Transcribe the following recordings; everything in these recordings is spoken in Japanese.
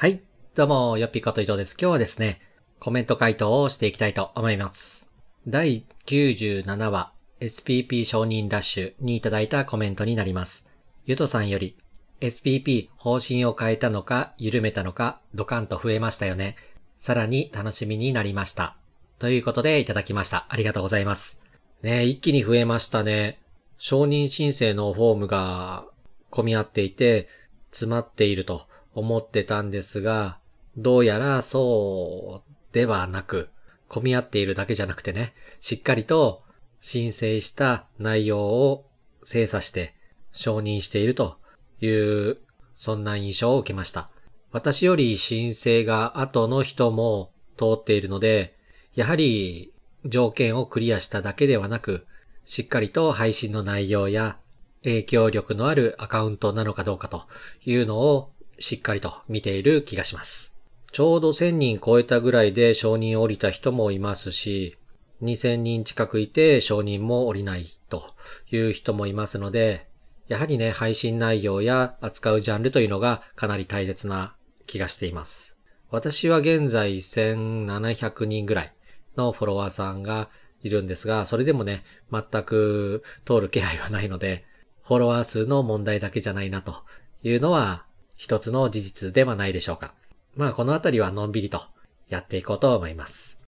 はい。どうも、よっぴこと伊藤です。今日はですね、コメント回答をしていきたいと思います。第97話、SPP 承認ラッシュにいただいたコメントになります。ゆとさんより、SPP 方針を変えたのか、緩めたのか、ドカンと増えましたよね。さらに楽しみになりました。ということでいただきました。ありがとうございます。ね一気に増えましたね。承認申請のフォームが混み合っていて、詰まっていると思ってたんですが、どうやらそうではなく、混み合っているだけじゃなくてね、しっかりと申請した内容を精査して承認しているという、そんな印象を受けました。私より申請が後の人も通っているので、やはり条件をクリアしただけではなく、しっかりと配信の内容や影響力のあるアカウントなのかどうかというのをしっかりと見ている気がします。ちょうど1000人超えたぐらいで承認を降りた人もいますし、2000人近くいて承認も降りないという人もいますので、やはりね、配信内容や扱うジャンルというのがかなり大切な気がしています。私は現在1700人ぐらいのフォロワーさんがいるんですが、それでもね、全く通る気配はないので、フォロワー数の問題だけじゃないなというのは一つの事実ではないでしょうか。まあこのあたりはのんびりとやっていこうと思います。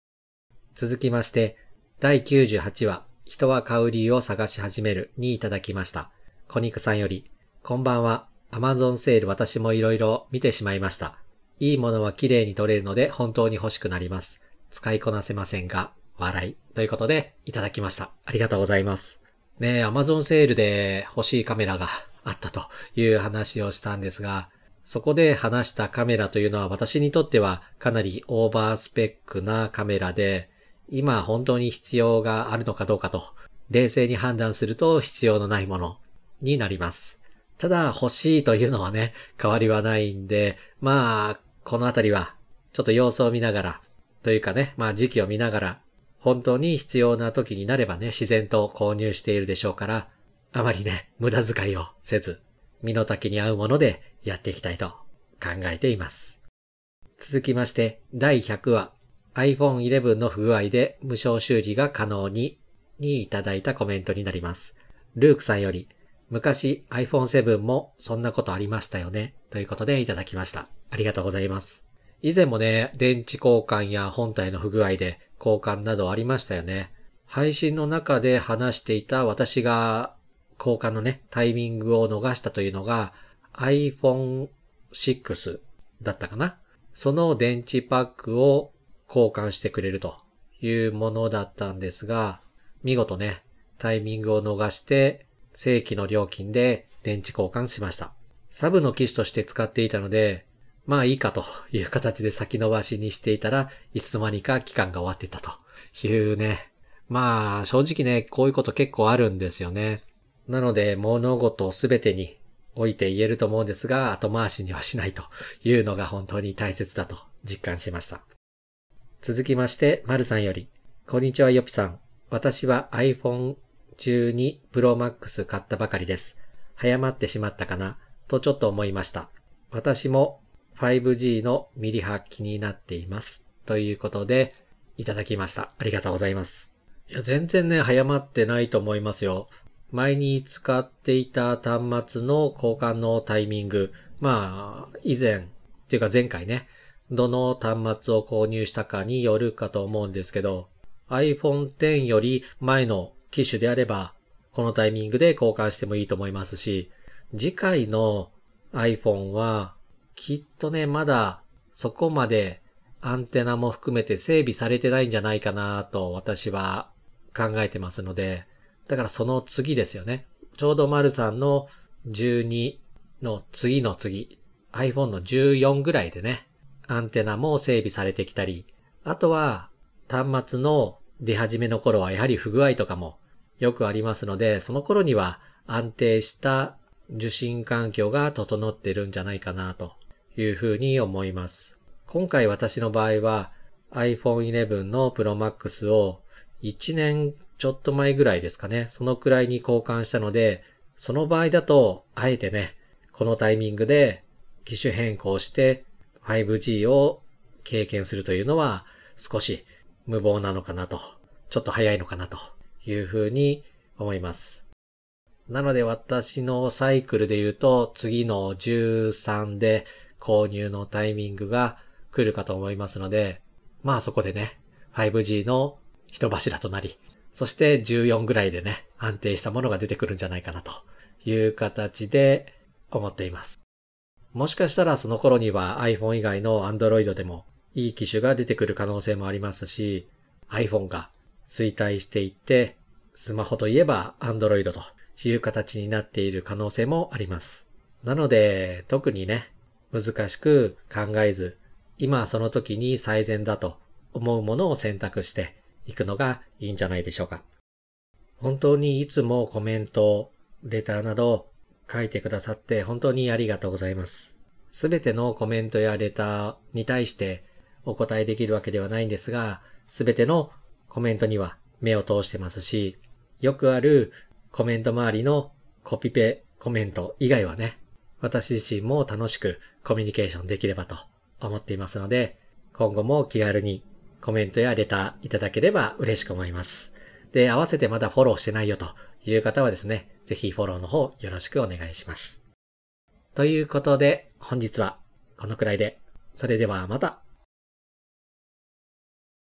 続きまして、第98話、人は買う理由を探し始めるにいただきました。コニクさんより、こんばんは。Amazon セール私も色々見てしまいました。いいものは綺麗に取れるので本当に欲しくなります。使いこなせませんが、笑い。ということで、いただきました。ありがとうございます。ねえ、Amazon セールで欲しいカメラがあったという話をしたんですが、そこで話したカメラというのは私にとってはかなりオーバースペックなカメラで、今本当に必要があるのかどうかと、冷静に判断すると必要のないものになります。ただ欲しいというのはね、変わりはないんで、まあ、このあたりはちょっと様子を見ながら、というかね、まあ時期を見ながら、本当に必要な時になればね、自然と購入しているでしょうから、あまりね、無駄遣いをせず、身の丈に合うものでやっていきたいと考えています。続きまして、第100話、iPhone 11の不具合で無償修理が可能に、にいただいたコメントになります。ルークさんより、昔 iPhone 7もそんなことありましたよね、ということでいただきました。ありがとうございます。以前もね、電池交換や本体の不具合で交換などありましたよね。配信の中で話していた私が交換のね、タイミングを逃したというのが iPhone 6だったかな。その電池パックを交換してくれるというものだったんですが、見事ね、タイミングを逃して正規の料金で電池交換しました。サブの機種として使っていたので、まあいいかという形で先延ばしにしていたらいつの間にか期間が終わってたというね。まあ正直ね、こういうこと結構あるんですよね。なので物事すべてにおいて言えると思うんですが、後回しにはしないというのが本当に大切だと実感しました。続きまして、まるさんより、こんにちはよぴさん。私は iPhone 12 Pro Max 買ったばかりです。早まってしまったかな？とちょっと思いました。私も 5G のミリ波気になっています。ということで、いただきました。ありがとうございます。いや、全然ね、早まってないと思いますよ。前に使っていた端末の交換のタイミング、まあ、以前、っていうか前回ね、どの端末を購入したかによるかと思うんですけど、iPhone X より前の機種であれば、このタイミングで交換してもいいと思いますし、次回の iPhone は、きっとね、まだそこまでアンテナも含めて整備されてないんじゃないかなと私は考えてますので、だからその次ですよね。ちょうど丸さんの12の次の次、iPhone の14ぐらいでね、アンテナも整備されてきたり、あとは端末の出始めの頃はやはり不具合とかもよくありますので、その頃には安定した受信環境が整ってるんじゃないかなというふうに思います。今回私の場合は iPhone 11の Pro Max を1年ちょっと前ぐらいですかね。そのくらいに交換したので、その場合だと、あえてね、このタイミングで機種変更して 5G を経験するというのは少し無謀なのかなと、ちょっと早いのかなというふうに思います。なので私のサイクルで言うと次の13で購入のタイミングが来るかと思いますので、まあそこでね、5G の人柱となり、そして14ぐらいでね、安定したものが出てくるんじゃないかなという形で思っています。もしかしたらその頃には iPhone 以外の Android でもいい機種が出てくる可能性もありますし、iPhone が衰退していって、スマホといえば Android という形になっている可能性もあります。なので、特にね、難しく考えず、今その時に最善だと思うものを選択していくのがいいんじゃないでしょうか。本当にいつもコメント、レターなど書いてくださって本当にありがとうございます。すべてのコメントやレターに対してお答えできるわけではないんですが、すべてのコメントには目を通してますし、よくあるコメント周りのコピペコメント以外はね、私自身も楽しくコミュニケーションできればと思っていますので、今後も気軽にコメントやレターいただければ嬉しく思います。で、合わせてまだフォローしてないよという方はですね、ぜひフォローの方よろしくお願いします。ということで、本日はこのくらいで、それではまた